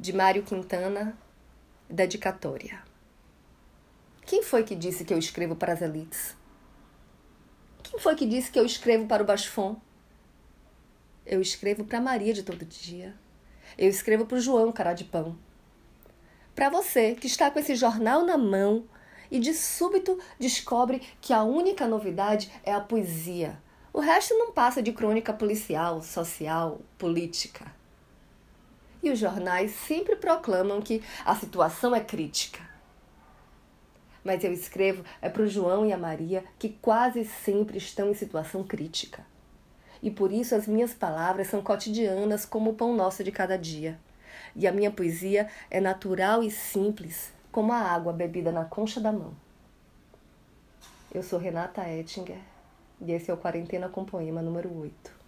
de Mário Quintana, dedicatória. Quem foi que disse que eu escrevo para as elites? Quem foi que disse que eu escrevo para o Basfon? Eu escrevo para Maria de todo dia. Eu escrevo para o João, cara de pão. Para você que está com esse jornal na mão e de súbito descobre que a única novidade é a poesia. O resto não passa de crônica policial, social, política. E os jornais sempre proclamam que a situação é crítica. Mas eu escrevo é para o João e a Maria, que quase sempre estão em situação crítica. E por isso as minhas palavras são cotidianas como o pão nosso de cada dia. E a minha poesia é natural e simples, como a água bebida na concha da mão. Eu sou Renata Ettinger e esse é o Quarentena com Poema número 8.